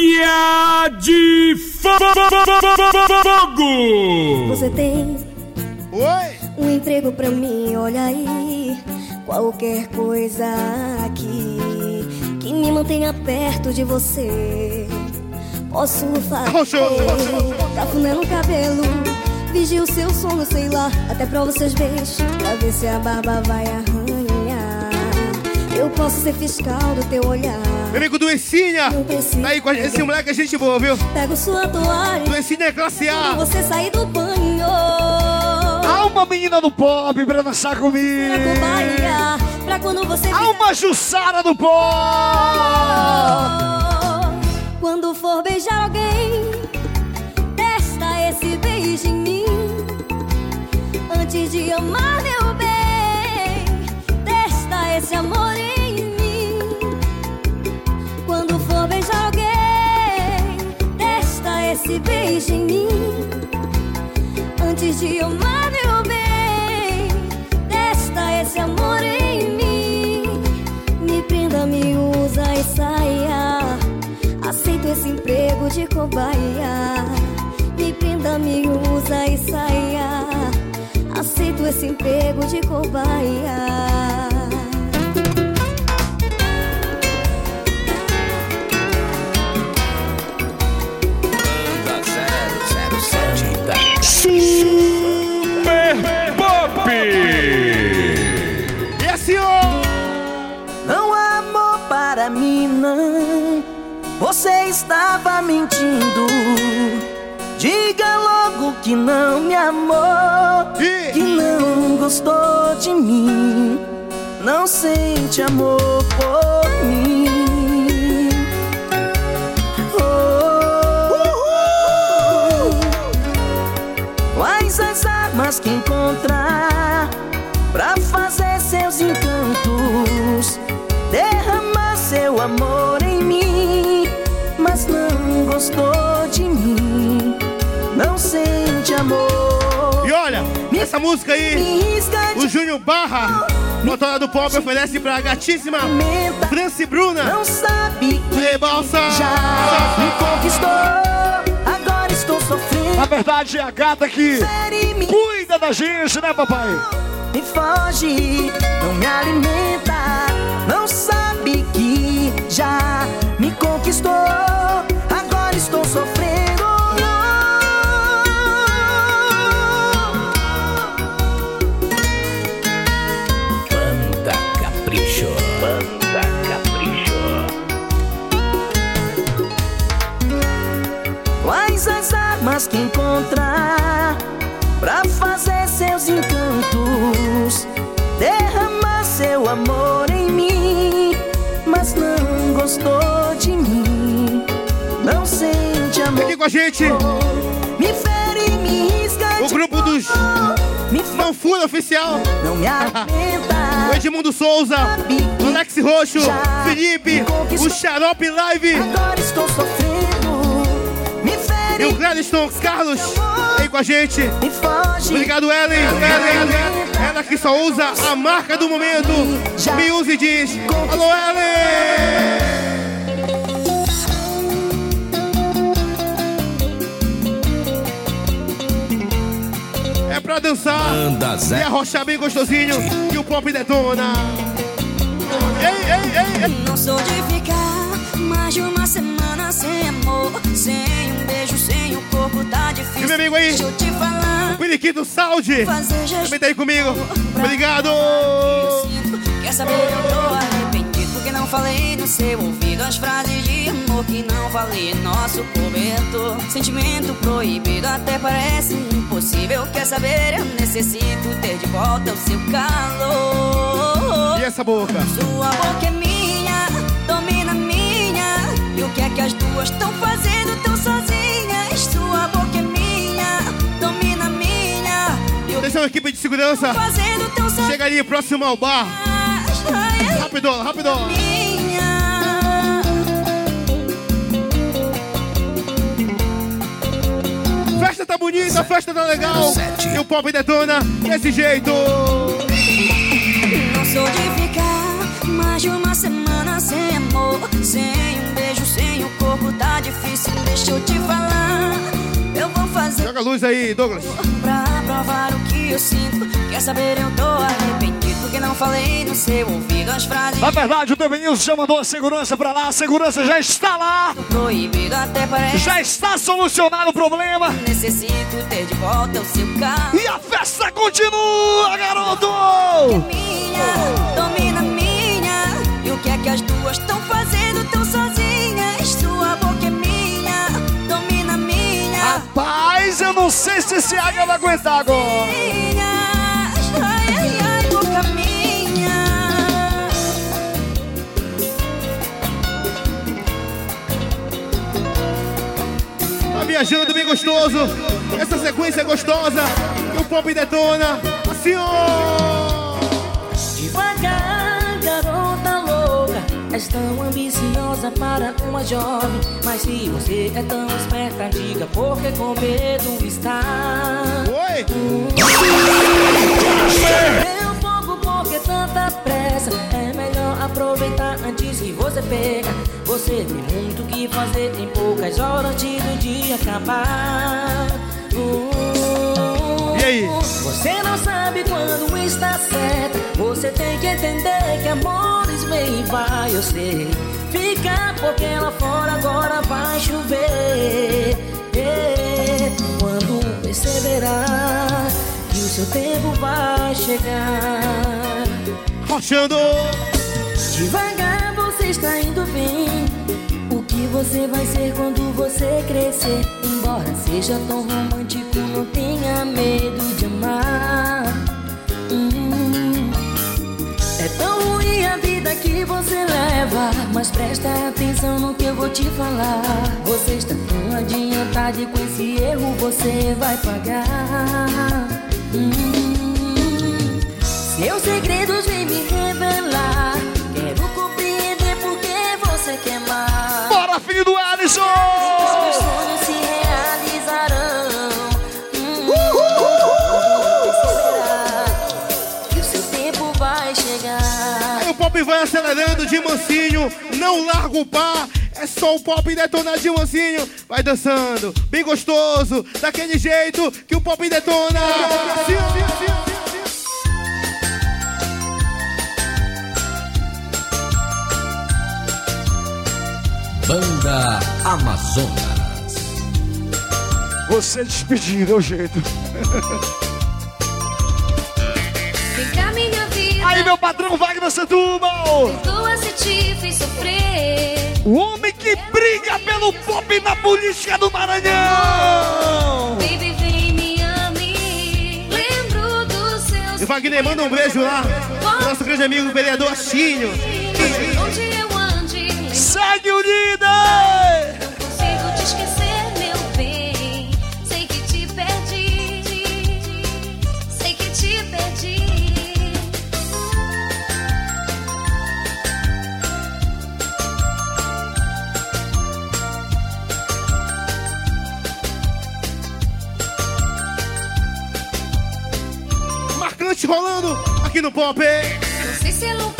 Águia de Fogo! Você tem Oi! um emprego pra mim, olha aí. Qualquer coisa aqui que me mantenha perto de você. Posso fazer cafuné no cabelo. Vigio seu sono, sei lá, até pra vocês verem. Pra ver se a barba vai arranhar. Eu posso ser fiscal do teu olhar. Meu amigo precisa Tá aí com a gente. Esse moleque é gente boa, viu? Pego sua toalha. Duencinha é classe A! você sair do banho. Há uma menina do pop pra dançar comigo. cobaia, pra quando você Há uma Jussara do pop. Quando for beijar alguém, esse beijo em mim. Antes de amar meu bem, testa esse amor em mim. Me prenda, me usa e saia. Aceito esse emprego de cobaia. Me prenda, me usa e saia. Aceito esse emprego de cobaia. Estava mentindo. Diga logo que não me amou. Que não gostou de mim. Não sente amor por mim. Oh. Quais as armas que encontrar pra fazer seus encantos? Derramar seu amor gostou de mim. Não sente amor. E olha, essa música aí, o Júnior Barra, motora do pop, oferece pra gatíssima. Franci Bruna. Não sabe que Ei, balsa! já me conquistou. Agora estou sofrendo. Na verdade, é a gata que cuida da gente, né, papai? me foge, não me alimenta, não sabe que já me conquistou. Amor em mim, mas não gostou de mim. Não sente amor. Aqui com a gente, Me fere, me risca o grupo dos Não Fura Oficial. Não me alimenta. Edmundo Souza, o Alex Roxo, Felipe, o Xarope Live Agora estou sofrendo. Me e fere, o Gladstone Carlos aí com a gente. Obrigado, Ellen. Ellen, ela que só usa a marca do momento. Me use e diz: Alô, Ellen! É pra dançar Banda e Zé. arrochar bem gostosinho e o pop detona. Ei, ei, ei, ei. Não sou de ficar mais de uma semana sem amor, sem um beijo, sem o corpo tá E difícil. meu amigo aí, Deixa eu te falar, Periquito Saúde, fazer gesto. também tá aí comigo. Obrigado! Sinto, Quer saber, eu tô arrependido porque não falei no seu ouvido as frases de amor que não falei nosso cobertor. Sentimento proibido até parece impossível. Quer saber, eu necessito ter de volta o seu calor. E essa boca? Sua boca é minha, domina minha. E o que é que as duas estão fazendo Atenção, equipe de segurança. Chega ali próximo ao bar. É Rápido, rápido. Festa tá bonita, festa tá legal. E o pop detona desse jeito. Não sou de ficar mais de uma semana sem amor, sem um beijo, sem o corpo tá difícil. deixa eu te falar. Eu vou fazer Joga a luz aí, Douglas. pra provar o que eu sinto. Quer saber, eu tô arrependido. Porque não falei no seu ouvido as frases. Na verdade, o Devenilson já mandou a segurança pra lá. A segurança já está lá. Proibido até parece. Já está solucionado o problema. Necessito ter de volta o seu carro. E a festa continua, garoto! minha, domina minha. E o que é que as duas estão fazendo Rapaz, eu não sei se esse águia vai aguentar agora. Tá viajando bem gostoso. Essa sequência é gostosa. E o pop detona. Assim, ó. Devagar, garota louca És tão ambiciosa para uma jovem. Mas se você é tão esperta Diga porque com medo está. Oi. Meu fogo porque tanta pressa. É melhor aproveitar antes que você pega Você tem muito o que fazer Em poucas horas antes do dia acabar. Uh, E aí? Você não sabe quando está certa. Você tem que entender que amores vem e vai Eu sei Fica porque lá fora agora vai chover É, Quando perceberá Que o seu tempo vai chegar Rochando. Devagar você está indo bem. O que você vai ser quando você crescer? Embora seja tão romântico, não tenha medo de amar. Que você leva. Mas presta atenção no que eu vou te falar. Você está tão adiantado e com esse erro você vai pagar. Hum. Seus segredos vêm me revelar. Quero compreender por que você quer mais. Bora, filho do Alisson! Pop vai acelerando de mansinho. Não larga o par. É só o pop detonar de mansinho. Vai dançando, bem gostoso. Daquele jeito que o pop detona. Banda Amazonas. Você despedindo é o jeito. Minha vida. Aí, meu patrão Wagner Setúbal! Perdoa se te fiz sofrer. O homem que briga pelo pop na política do Maranhão! Baby, vem me ame. Lembro dos seus. E Wagner, manda um beijo lá. Nosso grande amigo vereador Achinho. Onde eu ande, Segue o rolando aqui no pop. Não sei se é loucura,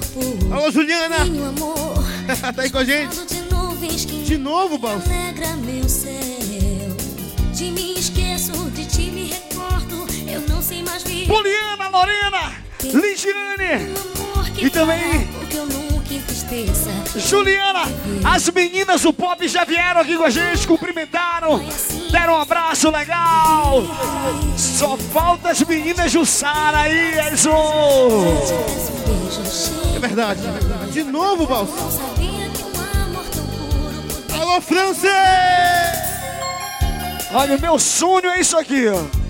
corpo. Alô, Juliana. Minho amor, tá aí com a gente. de novo, Balso. alegra meu céu. De mim esqueço, de ti me recordo. Eu não sei mais viver. Poliana Lorena! Ligiane E também-. Juliana, as meninas do pop já vieram aqui com a gente, cumprimentaram, deram um abraço legal. Só falta as meninas Jussara aí, beijo cheio. É verdade. De novo, puro Alô, Francis! Olha, o meu sonho é isso aqui, ó.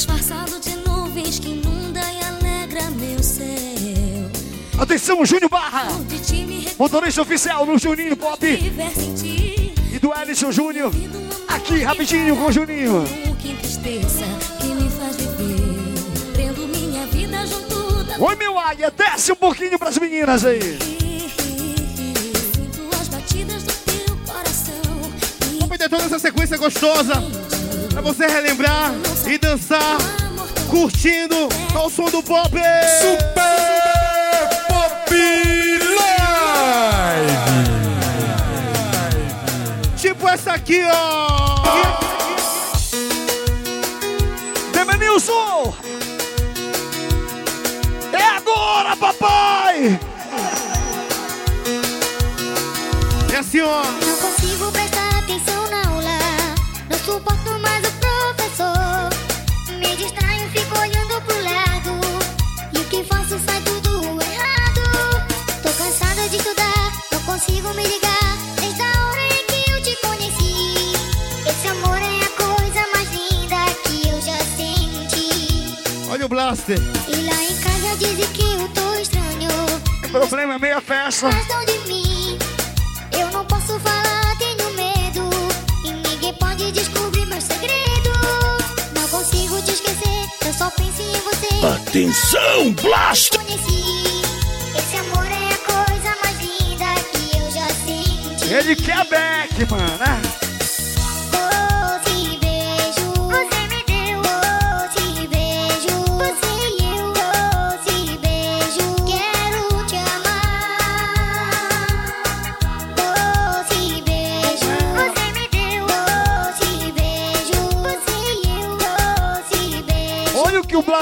Disfarçado de nuvens que inunda e alegra meu céu. Atenção, Júnior Barra, motorista oficial no Juninho Pop e do Ellison Júnior. Aqui, rapidinho, com o Juninho. Oi, meu águia, desce um pouquinho pras meninas aí. Vamos ter toda essa sequência gostosa pra você relembrar e dançar, curtindo ao som do pop. Super Pop Live. Tipo essa aqui, ó. Demenilson! É agora, papai! É assim, ó. Blaster. E lá em casa dizem que eu tô estranho. O problema é meia festa. Gostam de mim. Eu não posso falar, tenho medo. E ninguém pode descobrir meu segredo. Não consigo te esquecer, eu só penso em você. Atenção, Blast! Conheci. Esse amor é a coisa mais linda que eu já senti. Ele quer back, mano. né?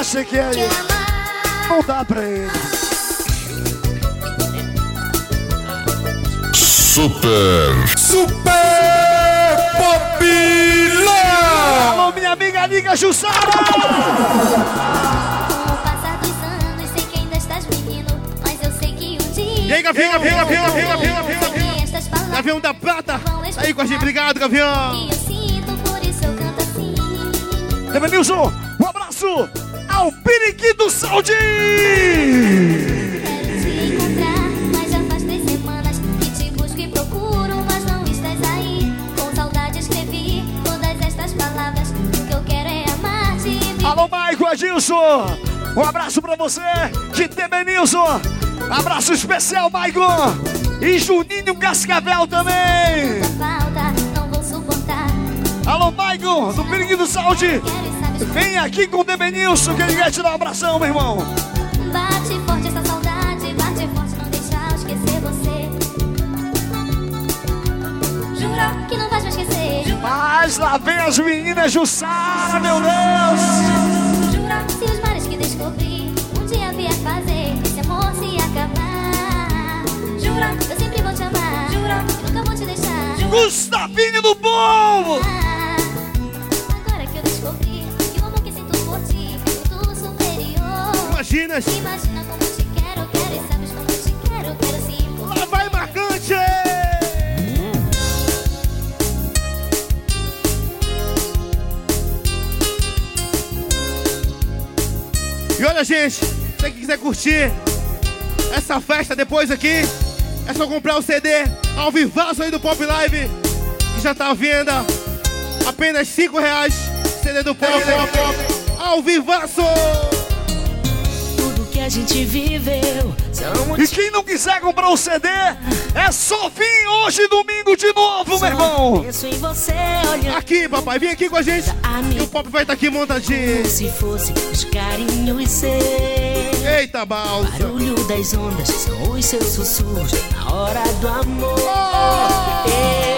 O que o Blaster quer te aí. amar. Não dá pra ele. Super. Super Pop Live. Alô, minha amiga Liga Jussara! Com o passar dos anos, sei que ainda estás menino, mas eu sei que dia. Aí, Gavião, Gavião, Gavião, Gavião, Gavião, Gavião, Gavião. Da Prata. Tá aí com a gente. Obrigado, Gavião. que eu sinto, por isso eu canto assim. Demenilson, um abraço ao Periquito Saudi! Quero te encontrar, mas já faz três semanas que te busco e procuro, mas não estás aí. Com saudade escrevi todas estas palavras. O que eu quero é amar-te. Alô, Maico Adilson! Um abraço pra você, de Demenilson! Abraço especial, Maico! E Juninho Cascavel também! Falta, não vou suportar. Alô, Maico, do Periquito Saudi! Vem aqui com o Demenilson, que ele quer te dar um abração, meu irmão! Bate forte essa saudade, bate forte, não deixar eu esquecer você. Jura que não vais me esquecer. Mas lá vem as meninas Jussara, meu Deus! Jura se os mares que descobri um dia vier fazer esse amor se acabar. Jura, eu sempre vou te amar. Jura, nunca vou te deixar. Gustavinho do Povo! Superior. Imagina. Como eu te quero, quero e sabes como eu te quero, quero sim. Lá vai marcante. E olha, gente, se você quiser curtir essa festa depois aqui, é só comprar o CD ao vivaço aí do Pop Live, que já tá à venda. Apenas 5 reais. CD do Pop, ao vivaço. A gente viveu E quem não quiser comprar o CD, é só vir hoje domingo de novo, meu irmão. Aqui, papai, vem aqui com a gente. E o pop vai estar aqui montadinho. se fosse os carinhos seus. Eita, balsa. Barulho das ondas são os seus sussurros na hora do amor. Eu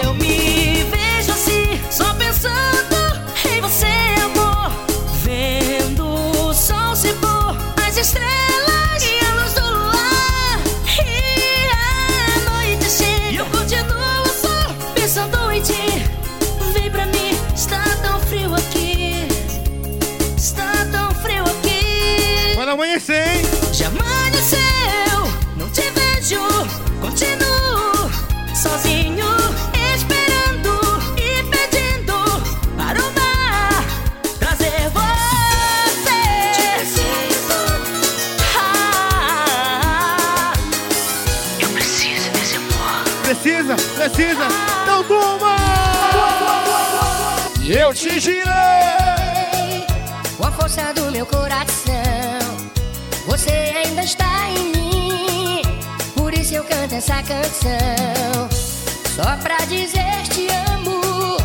meu coração, você ainda está em mim. Por isso eu canto essa canção. Só pra dizer te amo.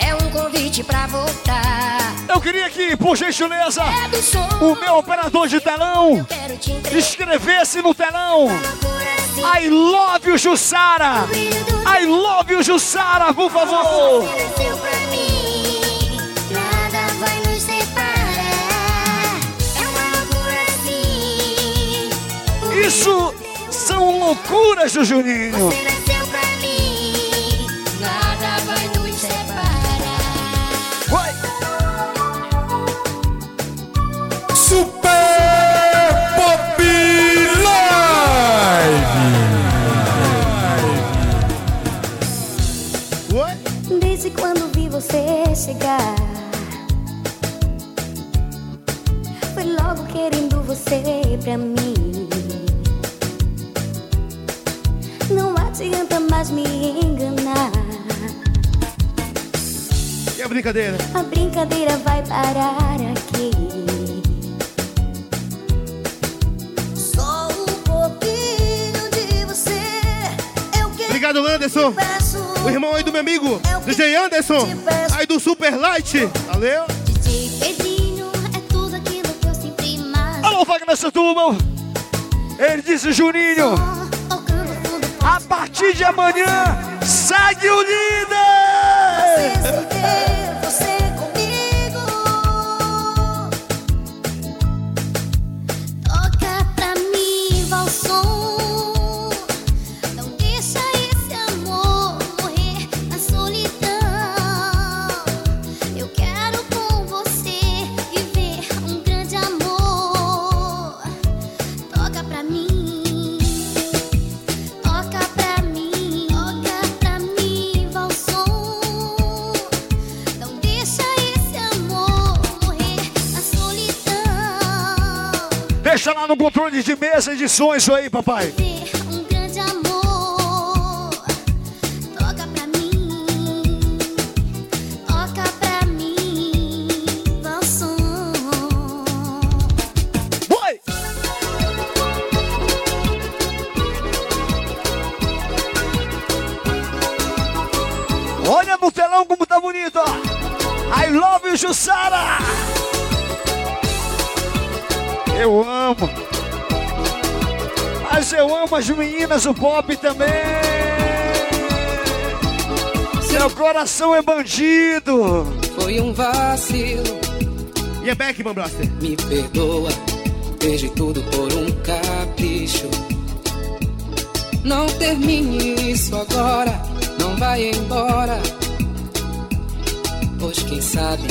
É um convite pra voltar. Eu queria que, por gentileza, É som. o meu operador de telão te escrevesse no telão coração. I love you, Jussara. I love you, Jussara, por favor. Isso são loucuras do Juninho. Ofereceu pra mim, nada vai nos separar. Vai. Super Pop Live. Oi? Desde quando vi você chegar Foi logo querendo você pra mim mais me enganar E a brincadeira? A brincadeira vai parar aqui Só um pouquinho de você Eu quero Obrigado, Anderson. peço O irmão aí do meu amigo, DJ Anderson. Aí do Super Light. Valeu? DJ Pedrinho é tudo aquilo que eu sempre. Alô, Wagner Setúbal. Ele disse, Juninho, de amanhã, segue o líder. Controle de mesa de som isso aí, papai. As meninas, o pop também. Seu coração é bandido. Foi um vacilo, E é Beckman Blaster. me perdoa. Perdi tudo por um capricho. Não termine isso agora, não vai embora. Pois quem sabe,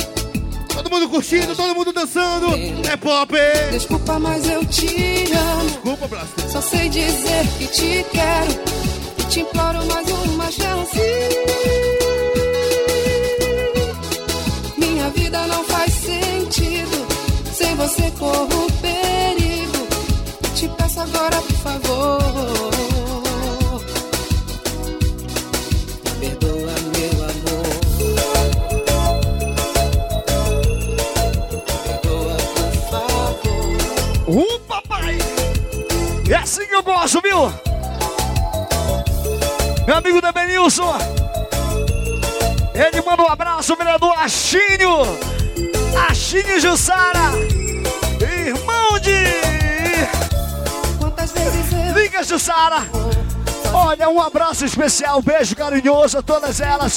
Todo mundo curtindo, todo mundo dançando. É pop. desculpa, mas eu te amo. Desculpa, Blaster. Só sei dizer que te quero e te imploro mais uma chance. Minha vida não faz sentido, sem você corro perigo. Te peço agora, por favor. Perdoa, assim que eu gosto, viu? Meu amigo Debenilson. Ele manda um abraço, vereador Achinho. Achinho Jussara. Irmão de. Quantas vezes eu Liga, Jussara. Olha, um abraço especial, um beijo carinhoso a todas elas.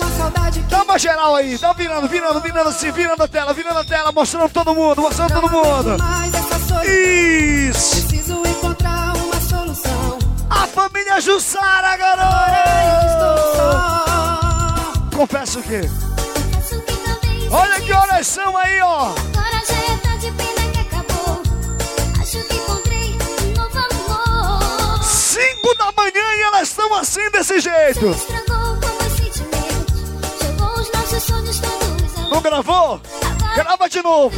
Dá uma geral aí, dá virando, virando, virando assim, virando a tela, virando a tela, mostrando todo mundo, mostrando todo mundo. Isso! Jussara, garoto! Confesso que. Olha que horas são aí, ó! Agora já é tarde, pena que acabou. Acho que encontrei um novo amor. Cinco da manhã e elas estão assim desse jeito. Estragou com meus sentimentos. Jogou os nossos sonhos todos ao Não gravou? Grava de novo.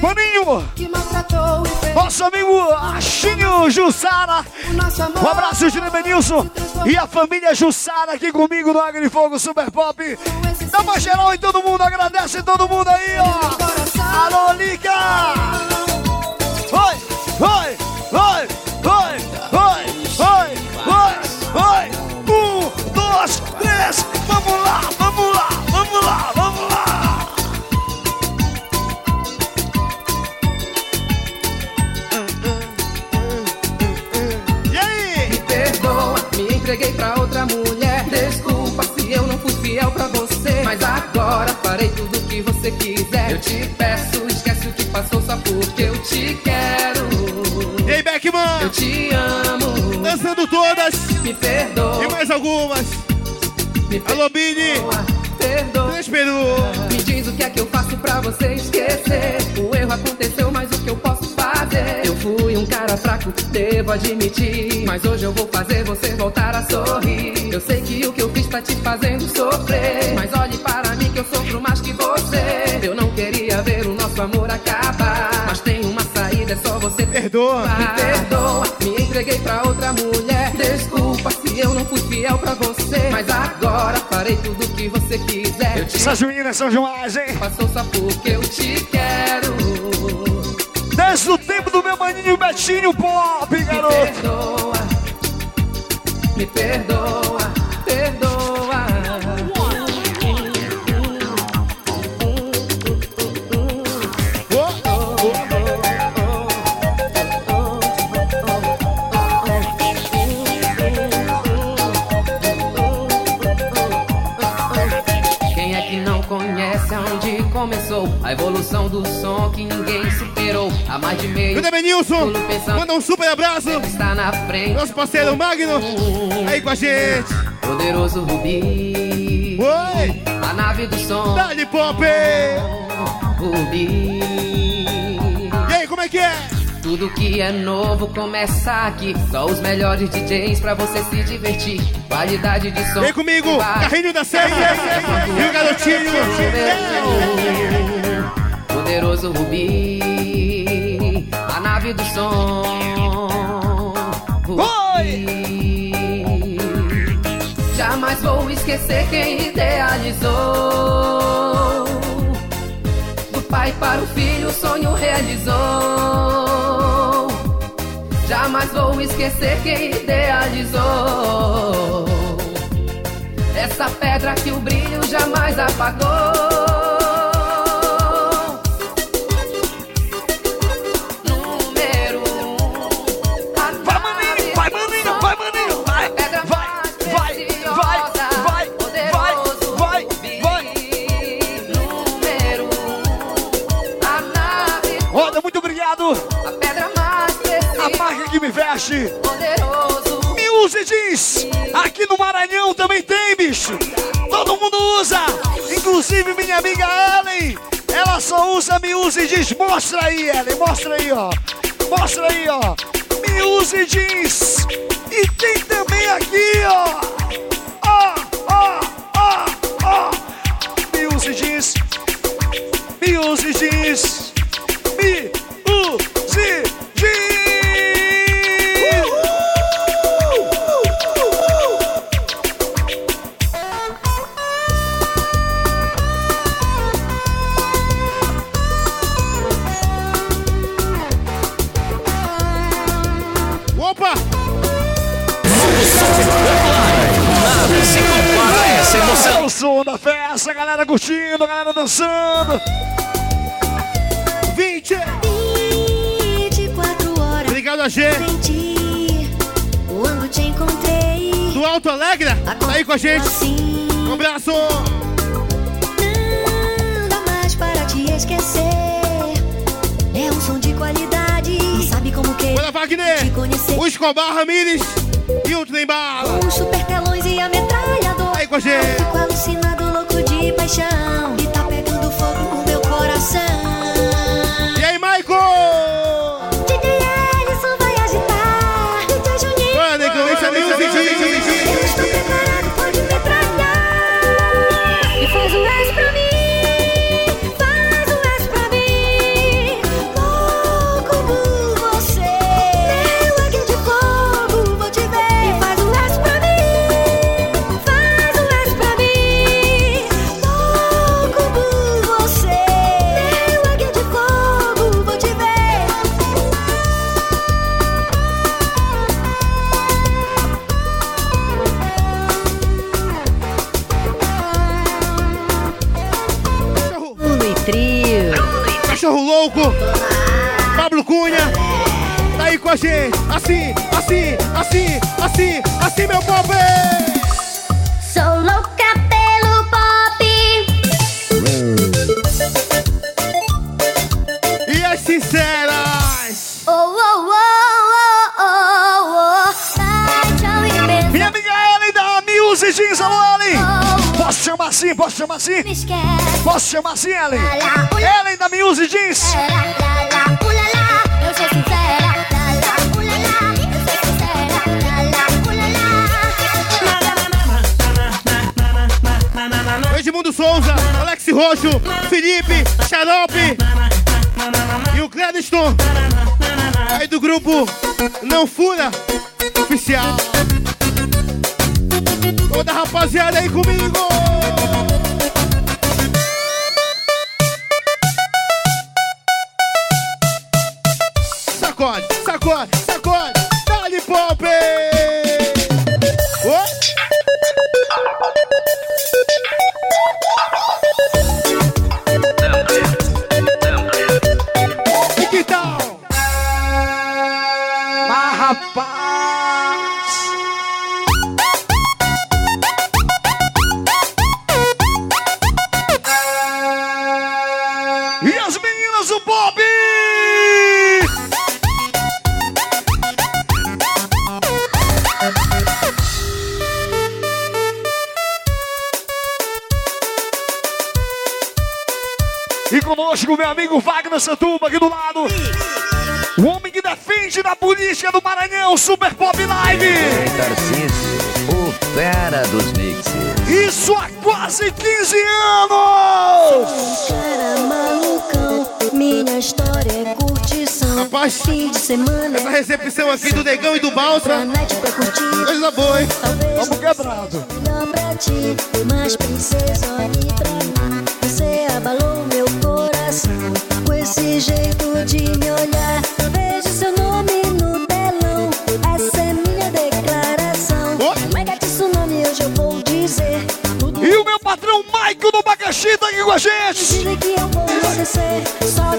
Maninho, que nosso amigo Achinho Jussara. Um abraço, Júlio Benilson e a família Jussara aqui comigo no Agri Fogo Super Pop. Dá uma geral em todo mundo, agradece todo mundo aí, ó. Alô, Lica! Oi, oi, entreguei pra outra mulher. Desculpa se eu não fui fiel pra você. Mas agora farei tudo o que você quiser. Eu te peço, esquece o que passou só porque eu te quero. E aí, Beckman? Eu te amo. Dançando todas Me perdoa. e mais algumas. Me Alô, Bini. perdoa. Perdoa. Me diz o que é que eu faço pra você esquecer. O erro aconteceu, cara fraco, devo admitir. Mas hoje eu vou fazer você voltar a sorrir. Eu sei que o que eu fiz tá te fazendo sofrer. Mas olhe para mim que eu sofro mais que você. Eu não queria ver o nosso amor acabar. Mas tem uma saída, é só você Perdoa. me perdoa, me entreguei pra outra mulher. Desculpa se eu não fui fiel pra você. Mas agora farei tudo o que você quiser. Eu te Essas meninas são demais, hein? passou só porque eu te quero. Desde o tempo do meu maninho Betinho Pop, Me garoto. perdoa, me perdoa, perdoa. Quem é que não conhece aonde começou a evolução do som que? Há mais de meio E o Debenilson, manda um super abraço. está na frente. Nosso parceiro Magno, aí com a gente. Poderoso Rubi, Oi, a nave do som. Dali Pop. Rubi. E aí, como é que é? Tudo que é novo começa aqui. Só os melhores DJs pra você se divertir. Qualidade de som. Vem comigo, carrinho da serra. E o garotinho. Poderoso Rubi, a nave do som. Rubi. Jamais vou esquecer quem idealizou. Do pai para o filho, o sonho realizou. Jamais vou esquecer quem idealizou. Essa pedra que o brilho jamais apagou. Jeans. Aqui no Maranhão também tem, bicho. Todo mundo usa. Inclusive minha amiga Ellen. Ela só usa Music jeans. Mostra aí, Ellen. Mostra aí, ó. Mostra aí, ó. Music jeans. E tem também aqui. Ó, curtindo, a galera dançando. 20. 24 horas Obrigado a G. sem ti. Quando te encontrei. Do Alto Alegre. Tá aí com a gente. Assim, Um abraço. não dá mais para te esquecer. É um som de qualidade. Sabe como que Bora, Wagner. O Escobar Ramírez e o Trem Bala. Com super telões e a metralhadora. Aí com a gente. Fico alucinado, louco de paixão. E tá pegando fogo o meu coração. Cachorro louco. Pablo Cunha. Tá aí com a gente. Assim, assim, assim, assim, assim, meu pop. Sou louca pelo pop. E as sinceras. Oh, oh, oh, oh, oh, oh. Ai, tchau e. Minha amiga Ellen da Music Jeans, alô Ellen. Posso chamar assim, posso chamar assim? Me esquece. Posso chamar assim, Ellen? Ellen da ula, lá. Eu sou sincera. Edmundo Souza, Alex Roxo, Felipe, Xarope e o Clédiston. Aí do grupo Não Fura Oficial. Toda rapaziada aí comigo. Sacode, sacode, sacode. Dá-lhe pop. Conosco, meu amigo Wagner Santuba aqui do lado. O homem que defende da polícia do Maranhão, Super Pop Live. Tarcísio, o fera dos mixes. Isso há quase 15 anos! Cara malucão, minha história é curtição. Rapaz, Fim de semana essa recepção aqui do Negão e do Balsa, coisa boa, hein? Vamos quebrado. melhor pra ti, mas princesa, olhe pra mim. Você abalou meu coração com esse jeito de me olhar. Vejo seu nome no telão, essa é minha declaração. Oi? Mega tsunami, hoje eu vou dizer tudo. E o meu patrão Maico do Bacaxi tá aqui com a gente.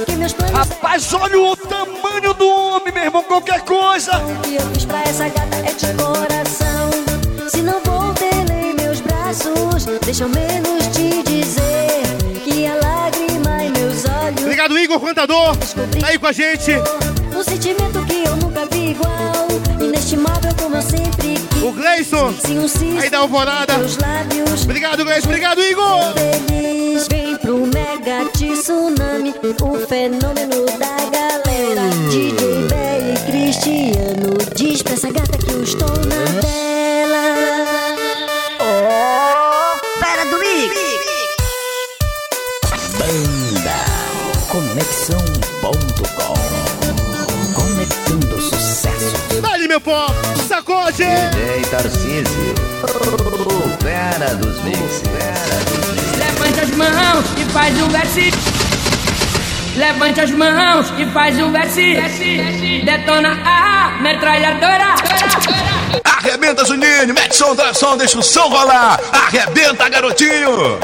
Planos Rapaz, olha o tamanho do homem, meu irmão, qualquer coisa. O que eu fiz pra essa gata é de coração. Se não vou ter nem meus braços, deixa eu menos te dizer Igor Cantador. Tá aí com a gente. Um sentimento que eu nunca vi igual. Inestimável como eu sempre quis. O Gleison. Sim, cisne Aí da Alvorada. Obrigado, Gleison. Obrigado, Igor. Feliz, vem pro mega tsunami, o fenômeno da galera. DJ Bé e Cristiano, diz pra essa gata que eu estou na tela. Pó. Sacode. DJ Tarcísio, o fera dos. Fera dos mixes. Levanta as mãos e faz um versinho. Levante as mãos e faz o verse. Detona a metralhadora. Arrebenta, Juninho, mete som, som, deixa o som rolar. Arrebenta, garotinho.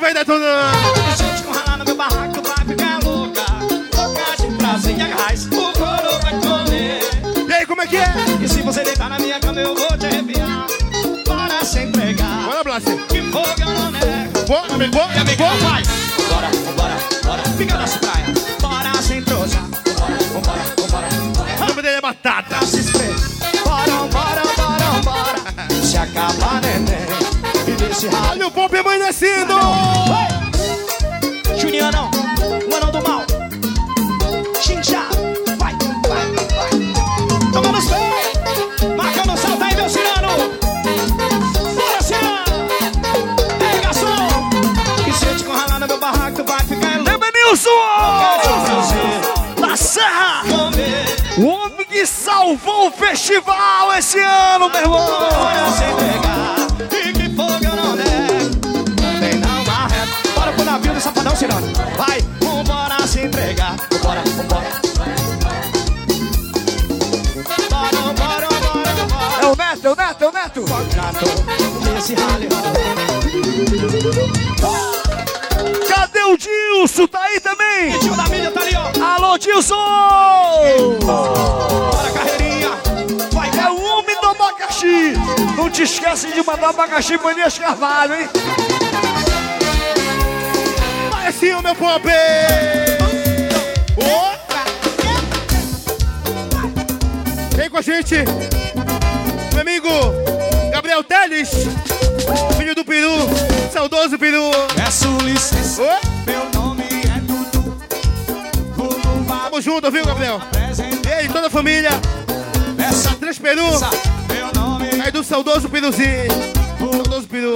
Vai detonando. Gente com ralar no meu barraco vai ficar louca. Louca de prazer e agarrais. O coro vai comer. E aí, como é que é? E se você deitar na minha cama, eu vou te arrepiar. Para se entregar. Bora, Blaster. Que fogo eu não nego. Bora, E a E ralo. Olha o pop amanhecendo. Julianão, o anão do mal. Xincha, vai, vai, vai. Toma nos pés, marca no salto aí, meu Cirano. Bora, Cirano. Ei, garçom. E sente com ralar no meu barraco, tu vai ficar louco. Ebenilson! Da Serra. O homem que salvou o festival esse ano, meu irmão. bora se entregar. Navio do Safadão, Cirano. Vai, vambora se entregar. Vambora, vambora. Bora, bora, bora, bora. É o Neto, é o Neto, é o Neto. Contrato nesse rally Cadê o Dilson? Tá aí também? Tio da tá ali, ó. Alô, Dilson! Bora, carreirinha. Vai, É o homem do abacaxi. Não te esquece de mandar abacaxi pra Elias Carvalho, hein? Assim, ô meu pop! Outra! Vem com a gente, meu amigo Gabriel Teles, filho do Peru, saudoso Peru. Peço licença, Oi? meu nome é Dudu. Tamo junto, viu, Gabriel? E aí, toda a família, Peça, Três Peru, meu nome é aí do saudoso Peruzinho. Saudoso Peru.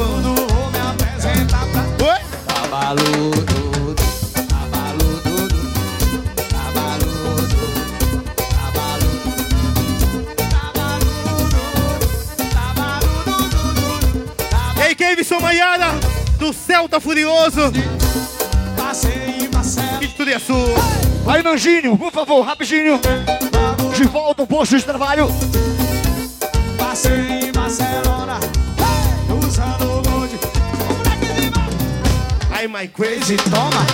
Oi? Tabaludo. Aí, Kevson Maiara, do Celta Furioso, Passei Marcelo. de Turiaçu. Vai, Nanjinho, por favor, rapidinho. De volta ao posto de trabalho. Passei em Barcelona. Usando o bonde. Ai, my crazy. Toma.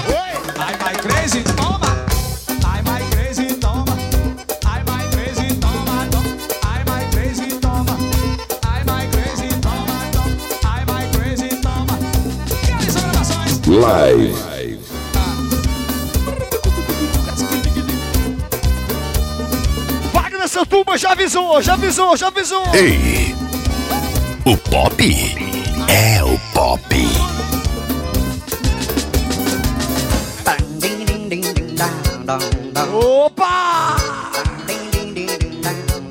Ai, my crazy, toma. Live. Wagner Santuba já avisou, já avisou, já avisou. Ei, o pop é o pop. Opa!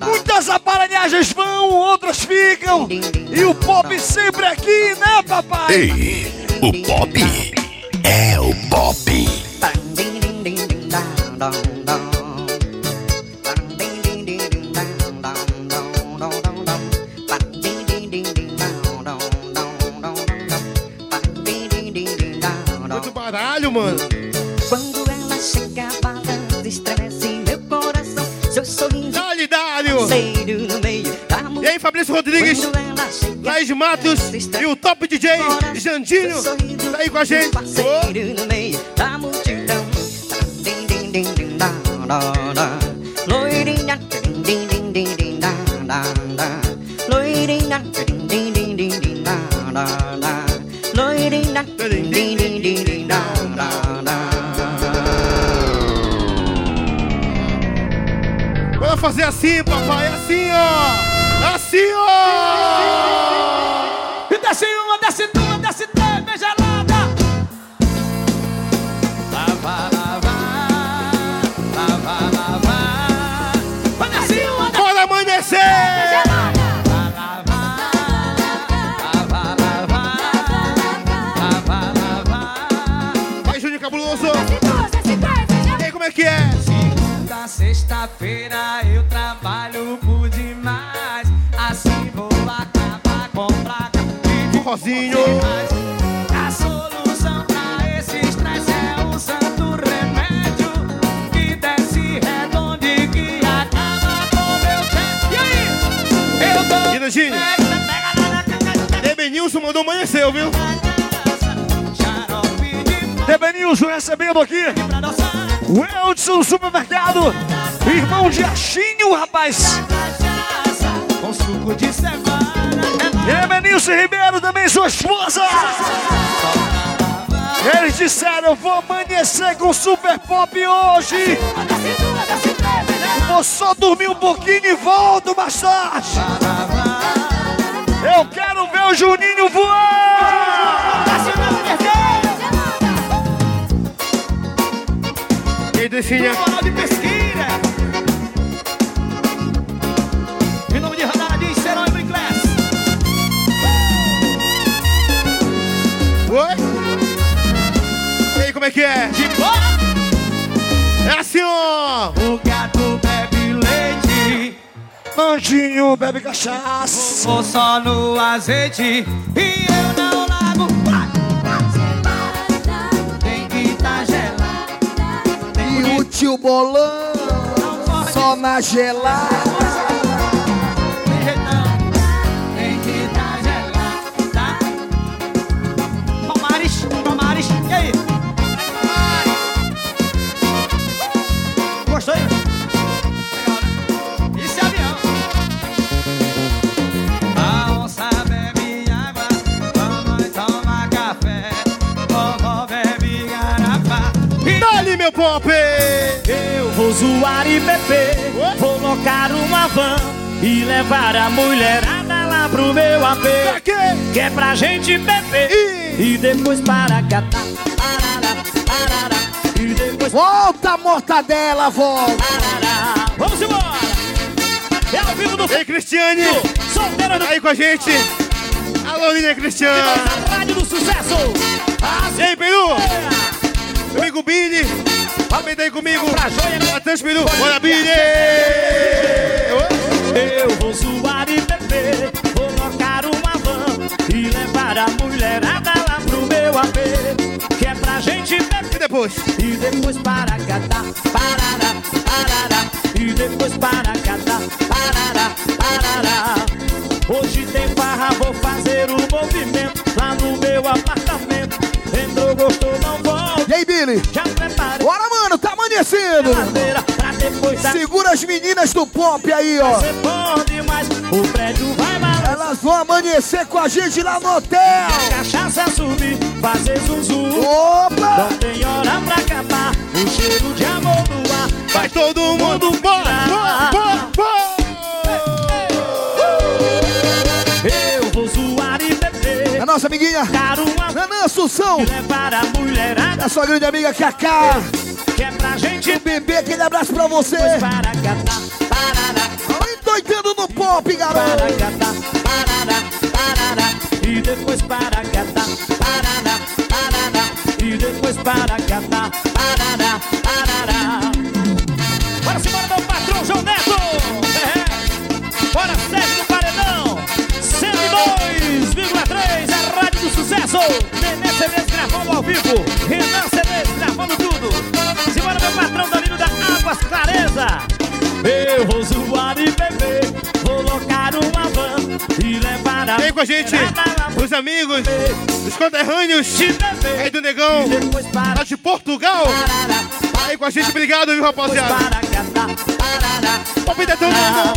Muitas aparelhagens vão, outras ficam. E o pop sempre aqui, né, papai? Ei, o pop é o pop. Muito baralho, mano. Quando ela chega falando, estremece meu coração. Seu sorriso no meio da E aí, Fabrício Rodrigues, Laís Matos e o top DJ Jandinho. Tá aí com a gente. Ô, Parceiro no meio da multidão. Din, din, din, din, da, sexta-feira eu trabalho por demais. Assim vou acabar com placa de Rosinho. A solução pra esse estresse é o santo remédio que desce redondo e que acaba com meu chefe. E aí? Eu tô. E Nandinho? Ebenilson mandou amanheceu, viu? Debenilson recebendo aqui. O Eldson Supermercado. Irmão de Achinho, rapaz. Com suco de cevada. Ebenilson Ribeiro, também sua esposa. Eles disseram, vou amanhecer com Super Pop hoje. Vou só dormir um pouquinho e volto mais tarde. Eu quero ver o Juninho voar. Moral de pesquisa. Em nome de Radaradinho, Serão e Brickless. Oi? E aí, como é que é? De boa. É assim, ó. O gato bebe leite. Anjinho bebe cachaça. Vou só no azeite. E eu não O tio bolão só na gelada. Tem que tá gelado. Tá? Palmares, Palmares. E aí? Gostou? hein? Legal? Isso avião. A onça bebe água, mamãe toma café, vovó bebe garrafa. Dá-lhe, meu pop! Zoar e beber, vou locar uma van e levar a mulherada lá pro meu AP. Pra quê? Que é pra gente beber e depois para catar. Parará, parará, e depois Volta, mortadela, volta. parará. Vamos embora! É ao vivo do E aí, Cristiane? Solteira do Aí com a gente. Alô, Linha Cristiane. Rádio do Sucesso. As E aí, Peru? Amigo Billy. Aí comigo. Pra joia, né? Matheus Peru. Bora, Billy! Eu vou zoar e beber, vou locar uma van e levar a mulherada lá pro meu AP. Que é pra gente beber. E depois? E depois para catar, parará, parará. E depois para catar, parará, parará. Hoje tem farra, vou fazer o movimento lá no meu apartamento. Entrou, gostou, não volta. E aí, Billy? Já mano, amanhecendo. a ladeira pra depois da Segura as meninas do pop aí, ó. Elas vão amanhecer com a gente lá no hotel. Cachaça subir, fazer zum. Opa! Não tem hora pra acabar, o cheiro de amor no ar. Vai todo mundo bora! Bora! Bora! bora. Eu vou zoar e beber, A nossa amiguinha Nanã Assunção. e levar a mulherada. A sua grande amiga Cacá. Que é pra gente Bebê, aquele abraço pra você. para parará, Endoidando no pop, para garoto. catar, parará, parará. E depois para catar, parará, parará. E depois para catar, parará, parará. Bora se meu patrão João Neto! É. Bora, Sérgio Paredão! 102,3, a Rádio do Sucesso! Nenê CDs gravando ao vivo! Renan CDs gravando tudo! Patrão Danilo da Águas Clareza! Eu vou zoar e beber, vou locar uma van e levar a Vem com a gente, os amigos, os conterrâneos aí do Negão, lá de Portugal. Aí com a gente, obrigado, viu, rapaziada? parará. Pop detonando.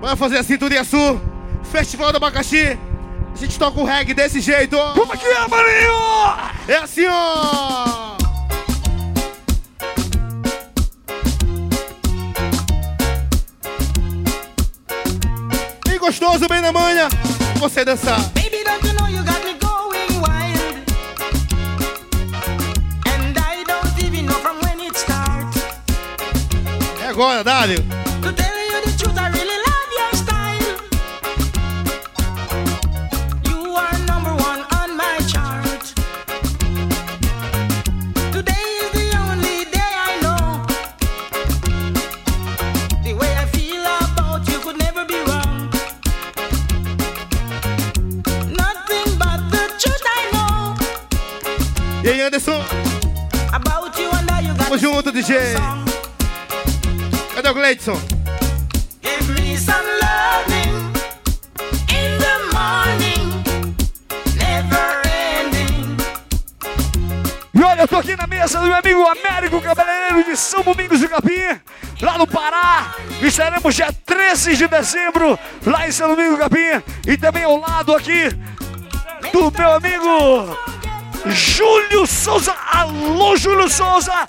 Bora fazer a cinturinha sul, Festival do Abacaxi. A gente toca o reggae desse jeito. Como é que é, Marinho? É assim, ó. Bem gostoso, bem na manha. Você dançar. Baby, don't you know you got me going wild? And I don't even know from when it starts. É agora, Dário. Give me some loving in the morning, never ending. E olha, eu tô aqui na mesa do meu amigo Américo Cabeleireiro de São Domingos do Capim, lá no Pará. Estaremos dia 13 de dezembro, lá em São Domingos do Capim. E também ao lado aqui do meu amigo Júlio Souza. Alô, Júlio Souza!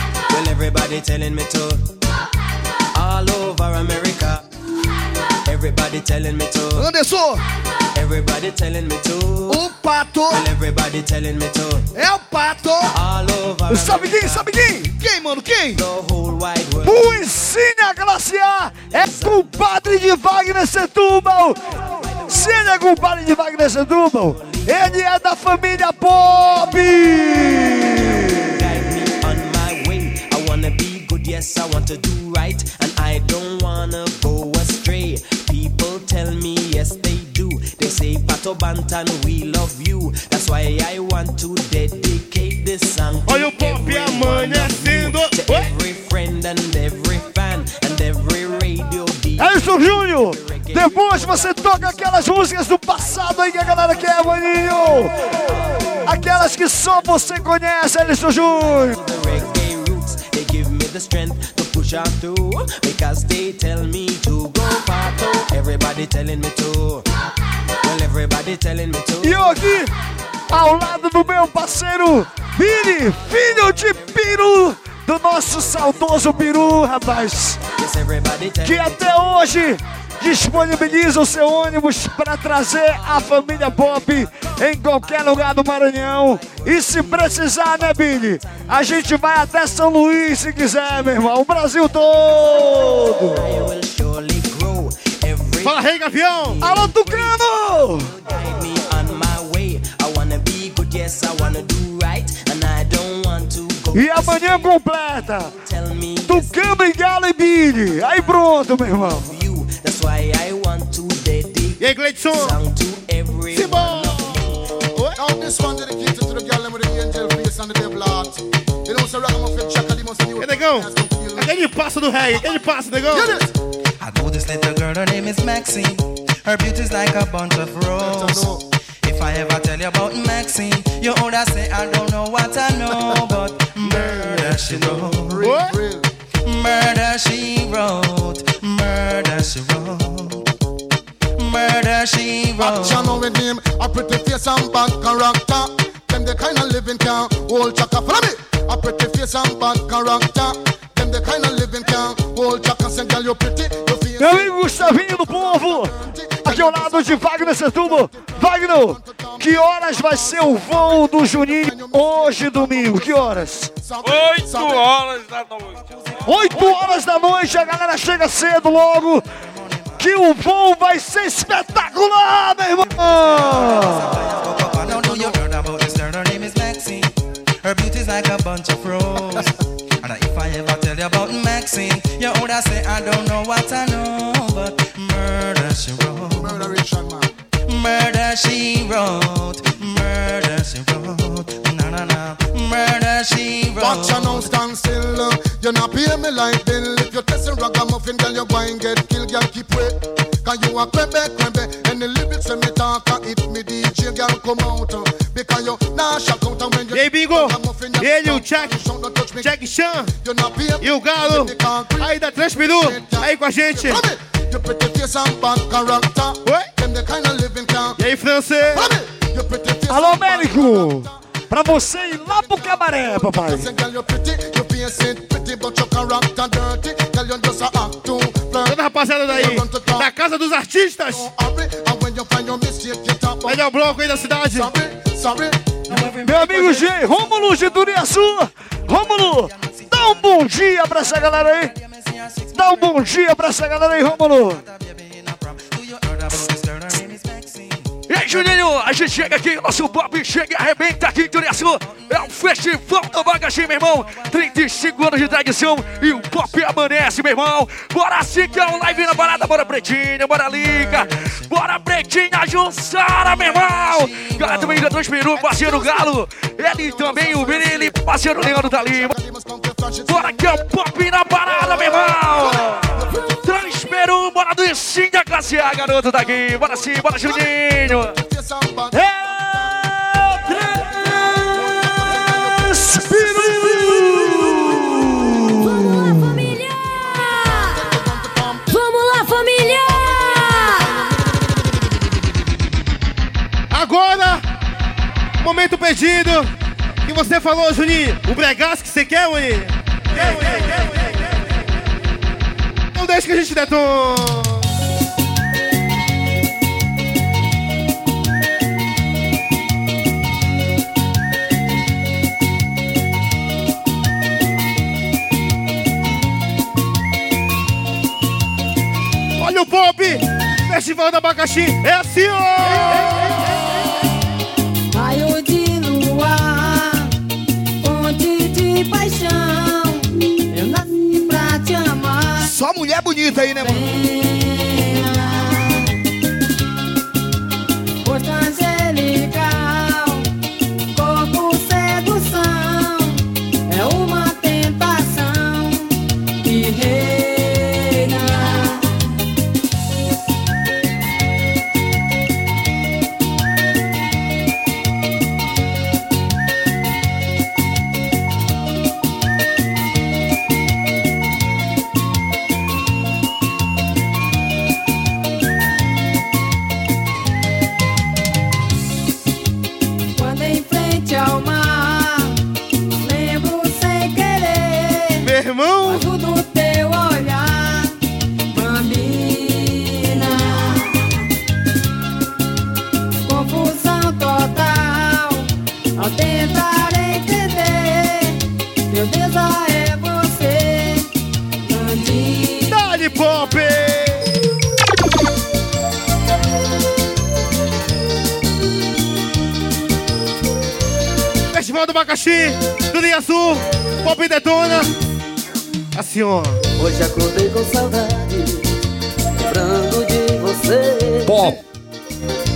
Well, everybody telling me to. All over America. Everybody telling me to. Anderson, Everybody telling me to. o pato Well, everybody telling me to. é o pato. All over Sabe quem? Sabe quem? Quem, mano? Quem? the whole wide world. O Ensine a Glaciar é compadre de Wagner Setúbal. Se ele é compadre de Wagner Setúbal, ele é da família Pop. Yes, I want to do right, and I don't wanna go astray. People tell me, yes, they do. They say, Pato Bantan, we love you. That's why I want to dedicate this song to Olha o pop amanhecendo. to every friend and every fan and every radio DJ. É isso, Júnior. Depois você toca aquelas músicas do passado aí que a galera quer, maninho. Aquelas que só você conhece, Alisson Júnior. The strength to push on through because they tell me to go pato. Everybody telling me to. Well, everybody telling me to. E eu aqui, ao lado do meu parceiro Vini, filho de Peru, do nosso saudoso Peru, rapaz. Que até hoje disponibiliza o seu ônibus para trazer a família Pop em qualquer lugar do Maranhão. E se precisar, né, Billy? A gente vai até São Luís se quiser, meu irmão. O Brasil todo. Fala, Rei Gavião! Alô, Tucano! E amanhã completa. Tucano e Galo e Billy. Aí pronto, meu irmão. You. That's why I want to dedicate E aí, Gleidson? song to every Simbora! Now this one dedicated to the girl with the angel face and the devil heart. You know, so ragamuffin chaka, they must E negão? Aquele passo do rei, aquele passo, negão? I know this little girl, her name is Maxine. Her beauty's like a bunch of roses. If I ever tell you about Maxine, you would say I don't know what I know, but murder she wrote. Murder she wrote. Murder she wrote. Murder she wrote. Action with him, a pretty face and bad character. Them the kind of living can hold chaka. Follow me. A pretty face and bad character. Them the kind of living can hold chaka. Say, girl, you pretty, you. Meu amigo Gustavinho do Povo, aqui ao lado de Wagner Setúbal. Wagner, que horas vai ser o voo do Juninho hoje, domingo? Que horas? 8 horas da noite. 8 horas da noite, a galera chega cedo logo. Que o voo vai ser espetacular, meu irmão! Her beauty's like a bunch of roses. About Maxine, you would say I don't know what I know, but murder she wrote. Murder she wrote. Murder she wrote. Na na na. Murder she wrote. Watch you now stand still. uh, You not pay me like bill. If you testing ragamuffin, girl, you going get killed. Girl, keep wait. Cause you a crembe, crembe. And the lyrics when me talk, uh, it me DJ, girl, come out. uh, Because you nah shock out E aí, Bingo? Ele, o Jack, Jack Chan e o Galo, aí da Transpiru, aí com a gente. Can. E aí, francês? Alô, Américo! Pra você ir lá pro cabaré, papai. Toda rapaziada daí, da Casa dos Artistas. Melhor bloco aí da cidade. Sorry, sorry. Meu amigo G, Rômulo de Turiaçu. Rômulo, dá um bom dia pra essa galera aí. Dá um bom dia pra essa galera aí, Rômulo. E aí, Juninho, a gente chega aqui, nosso Bob chega e arrebenta aqui em Turiaçu. É o Festival do Bagaxi, meu irmão. 35 anos de tradição e o Pop amanece, meu irmão. Bora sim que é um live na parada. Bora, Pretinha, bora, Liga. Bora, Pretinha, Jussara, meu irmão. Galera também da Transperu, parceiro Galo. Ele também, o Billy, parceiro Leandro da Lima. Bora que é o Pop na parada, meu irmão. Transperu, bora do da classe A, garoto daqui. Bora sim, bora, Juninho. É Vamos lá, família! Agora, momento pedido. Que você falou, Juninho. O bregaço que você quer, Juninho? Quer, Juninho? Quer, Juninho? Então deixa que a gente detona. Olha o pop! Festival do Abacaxi é assim, ó! Só mulher bonita aí, né, mano? Assim, ó. Hoje acordei com saudade, lembrando de você. Pop.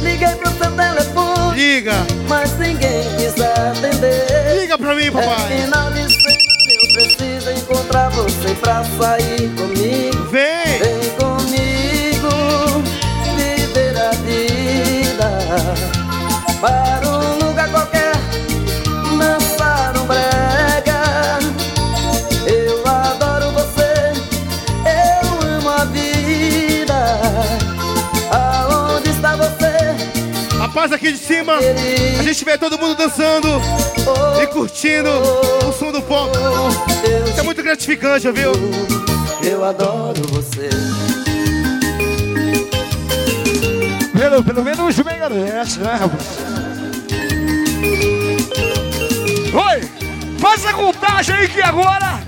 Liguei pro seu telefone, Liga. mas ninguém quis atender. Liga pra mim, papai. É final de semana, eu preciso encontrar você pra sair Rapaz, aqui de cima, a gente vê todo mundo dançando e curtindo o som do pop. Isso é muito gratificante, viu? Eu adoro você. Pelo, pelo menos bem agradece, né, rapaz? Oi! Faz a contagem aí que agora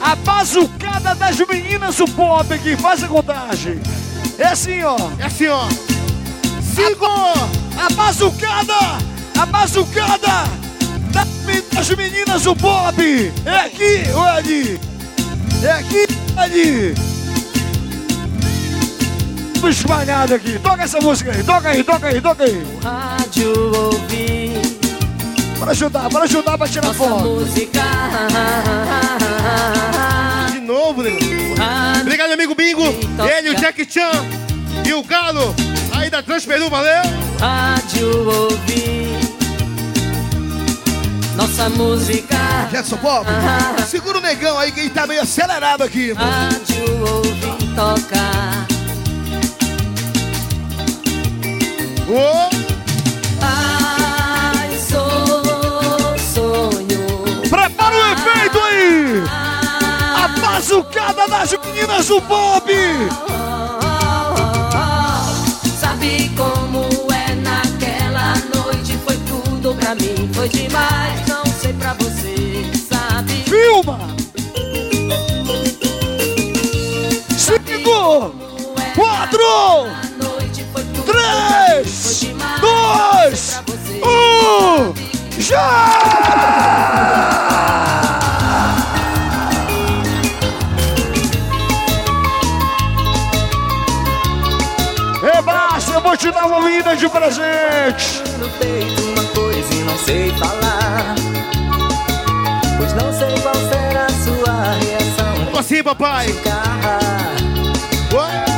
a bazucada das meninas do pop aqui, faz a contagem. É assim, ó. É assim, ó. Cinco! A, bazucada! A bazucada das, me- das meninas do pop! É aqui, ou é ali? É aqui, ou é ali? Tô espalhado aqui. Toca essa música aí, toca aí, toca aí, toca aí. Rádio ouvir Bora ajudar, bora ajudar pra tirar foto. música. De novo, nego. Obrigado, amigo Bingo. Ele, o Jack Chan e o Galo. Aí da Transperu, valeu? Rádio ouvir nossa música. Jetson Pop, segura o negão aí que ele tá meio acelerado aqui. irmão. Rádio ouvir tocar. Ô! Ai, sou sonho. Prepara o efeito aí! A bazucada das meninas do pop! Sabe como é naquela noite? Foi tudo pra mim foi demais. Não sei pra você, sabe? Filma! Cinco, quatro, três, dois, um, já! Te dar uma de presente. No peito uma coisa e não sei falar. Pois não sei qual será a sua reação. Como assim, papai?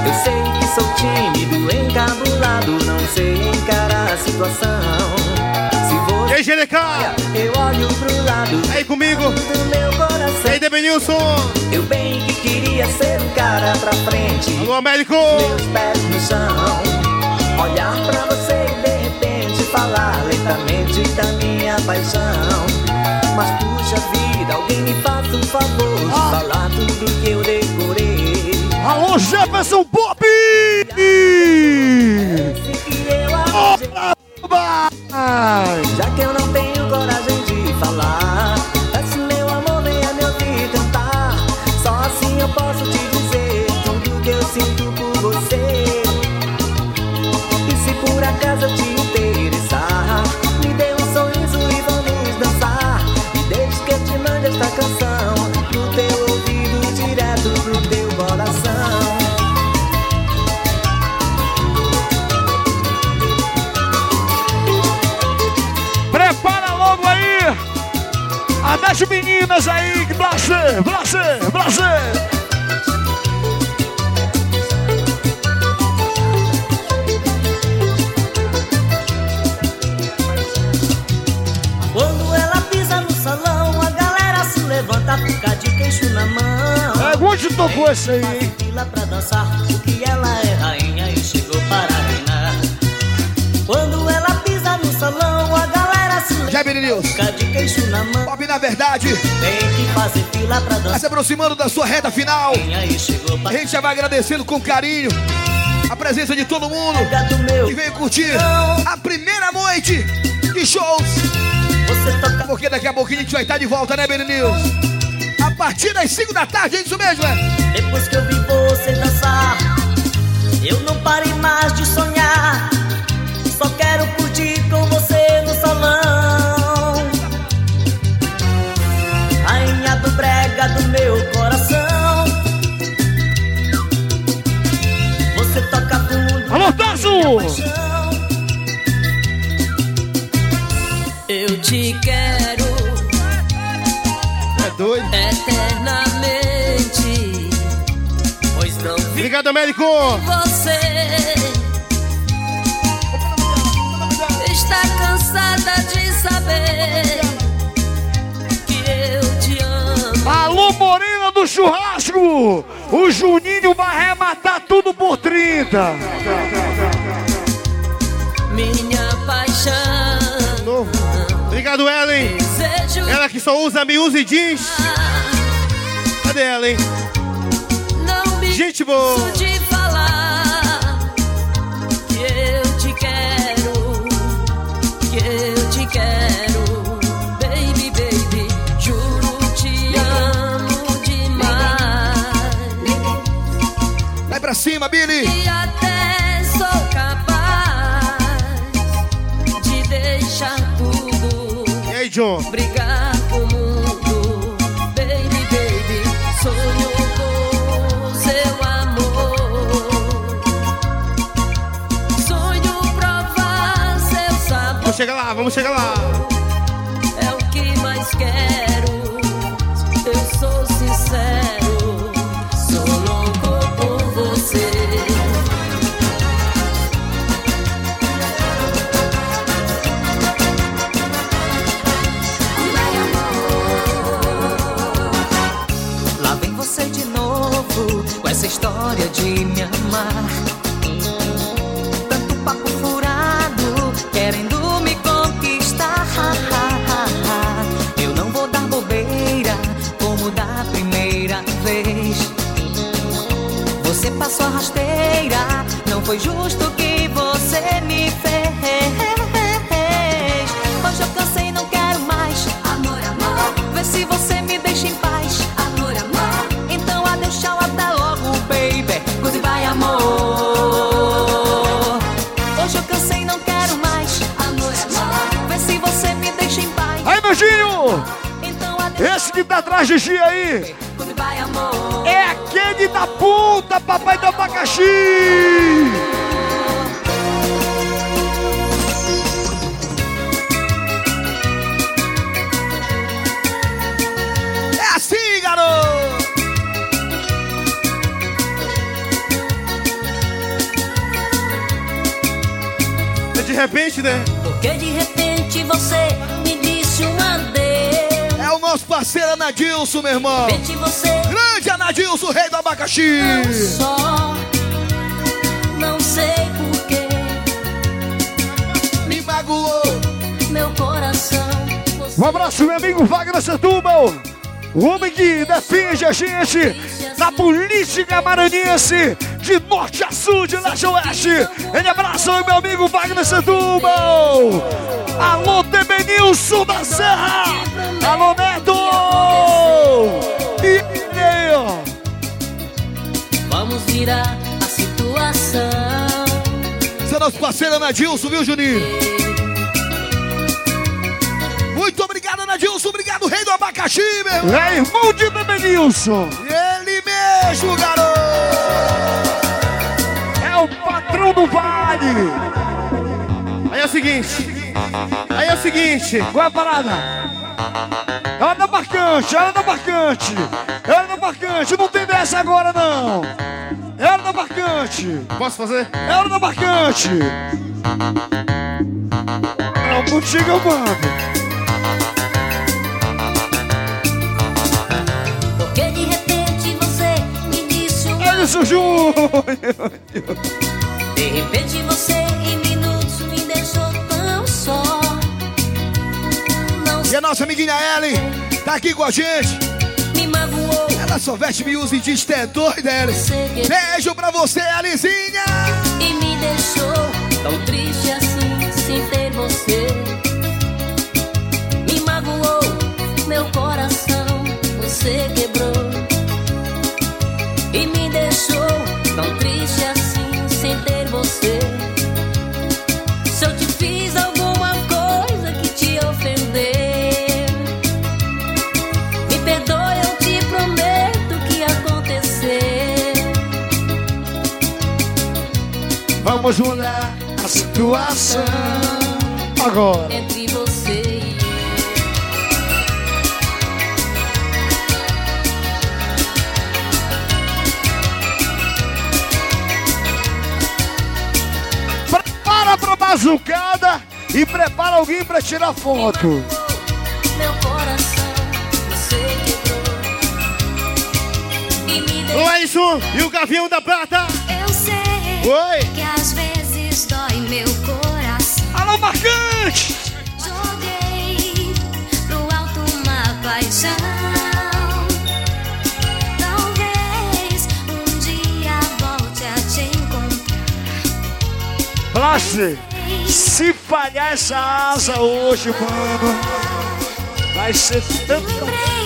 Eu sei que sou tímido, encabulado, não sei encarar a situação. Se você Ei, GDK! eu olho pro lado Aí comigo! do meu coração. Ei, Debenilson! Eu bem que queria ser um cara pra frente. Alô, Américo! Meus pés no chão. Olhar pra você e de repente falar lentamente da minha paixão. Mas puxa vida, alguém me faça um favor de falar tudo que eu decorei. Alô, Jefferson Pop! Já que eu não tenho coragem de falar, pisa no salão, a galera se levanta, fica de queixo na mão. É, onde tocou esse aí, hein? Fila pra dançar, porque ela é rainha Já, News. Pop, na verdade, vai se aproximando da sua reta final. A gente já vai agradecendo com carinho a presença de todo mundo que veio curtir a primeira noite de shows. Porque daqui a pouquinho a gente vai estar de volta, né, Benny News? A partir das 5 da tarde, é isso mesmo, é? Depois que eu vi você dançar, eu não parei mais de sonhar. Só quero Américo! você. Está cansada de saber que eu te amo. Alô, Morena do Churrasco! O Juninho vai arrematar tudo por 30. Minha paixão. Novo. Obrigado, Ellen! Ela que só usa miúdos e jeans. Cadê ela, hein? Canso de falar que eu te quero, que eu te quero, baby, baby, juro te amo demais. Vai pra cima, Billy! Vamos chegar lá! É o que mais quero. Eu sou sincero. Sou louco por você. Lá vem você de novo com essa história de me amar. foi justo o que você me fez. Hoje eu cansei e não quero mais. Amor, amor. Vê se você me deixa em paz. Amor, amor. Então adeus, tchau, até logo, baby. Goodbye, amor. Hoje eu cansei e não quero mais. Amor, amor. Vê se você me deixa em paz. Aí, meu Então adeus. Esse que tá atrás de ti aí. Goodbye, amor aquele da puta, papai do abacaxi. É assim, garoto! É de repente, né? Porque de repente você me disse um adeus. É o nosso parceiro Anadilson, meu irmão. Grande Anadilson, rei abacaxi. só não sei porquê Me magoou. meu coração. Um abraço, meu amigo Wagner Setúbal. O homem que defende a gente na política maranhense, de norte a sul, de leste a oeste. Ele abraça o meu amigo Wagner Setúbal. Alô, TB Nilson da Serra. Alô, Neto. E Virar a situação. Esse é nosso parceiro Anadilson, viu, Juninho? Muito obrigado, Anadilson. Obrigado, rei do abacaxi, meu irmão. É irmão de Bebenilson. Ele mesmo, garoto. É o patrão do vale. Aí é o seguinte. Aí é o seguinte. Qual é a parada? Ela da marcante, ela da marcante. Ela da marcante, não tem dessa agora não. Ela da marcante. Posso fazer? Ela da marcante. Não, contigo eu mando. Porque de repente você me disse um É isso, Júnior. De repente você em minutos me deixou tão só. Não E a nossa amiguinha Ellen tá aqui com a gente. Ela só veste miúdos e diz que é doida, Ellen. Beijo pra você, Ellenzinha. E me deixou tão triste assim, sem ter você. Me magoou, meu coração, você quebrou. E me deixou tão triste assim, Vamos mudar a situação agora. entre você e Prepara pra bazucada e prepara alguém pra tirar foto. meu coração, quebrou e me deixou. Laison e o Gavião da Prata. Eu sei Oi. Meu coração. Alô, marcante! Joguei pro alto uma paixão. Talvez um dia volte a te encontrar. Place, se falhar essa asa hoje, mano, vai ser tanto.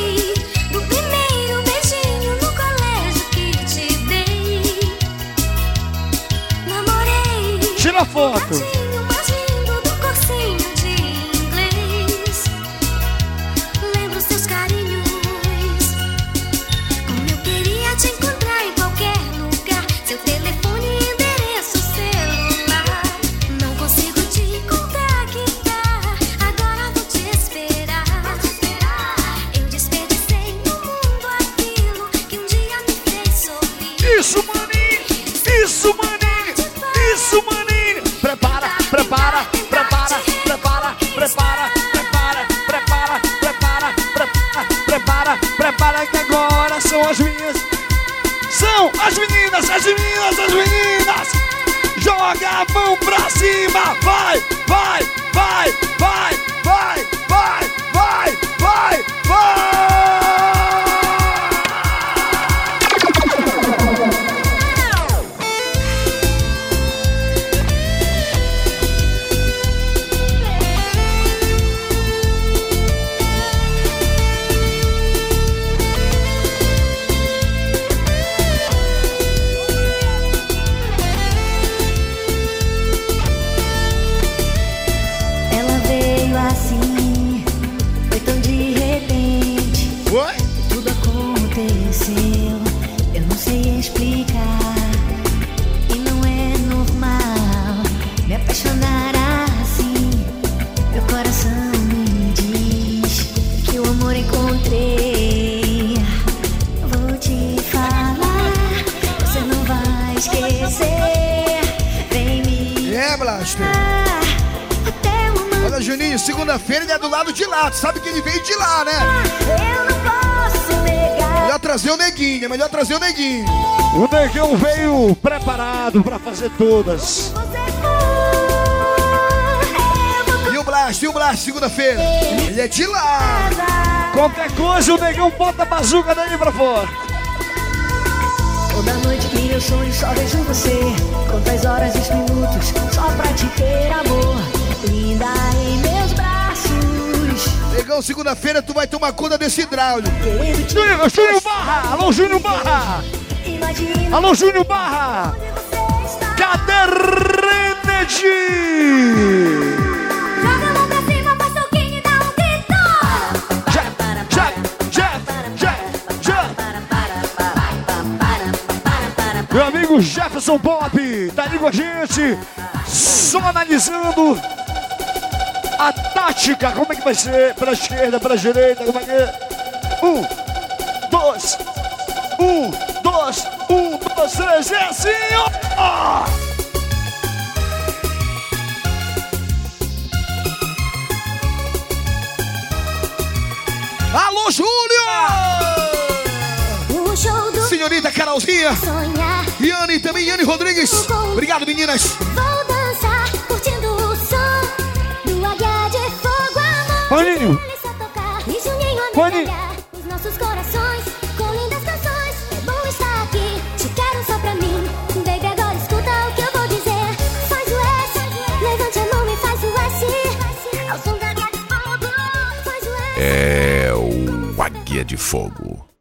Fez sorrir. Isso, maninho! Isso, maninho! As meninas, as meninas! Joga a mão pra cima! Vai, vai, vai, vai, vai, Juninho, segunda-feira ele é do lado de lá. Tu sabe que ele veio de lá, né? Eu não posso negar. Melhor trazer o neguinho, é melhor trazer o neguinho. O Negão veio preparado pra fazer todas. E o Blast, e o Blast, segunda-feira. Ele é de lá. Qualquer coisa, o Negão bota a bazuca daí pra fora. Toda noite que eu sonho só vejo você Quantas horas e os minutos só pra te ter amor Linda Negão, segunda-feira tu vai tomar conta desse hidráulico. Júnior, Júnior Barra! Alô, Júnior Barra! Alô, Júnior Barra! Cadê e um Jack. Meu amigo Jefferson Pop tá ali com a gente, só analisando a tática, como é que vai ser, pela esquerda, pela direita, como é que é? Um, dois, um, dois, um, dois, três, é assim, ó! Alô, Júlio! O show do Senhorita Carolzinha. sonhar Yane também, Yane Rodrigues. Obrigado, meninas. Vou Juninho a Paninho. medalhar Os nossos corações com lindas canções É bom estar aqui, te quero só pra mim Baby, agora escuta o que eu vou dizer Faz o S, levante a mão e faz o S Ao som da águia de fogo Faz o S É o Águia de Fogo.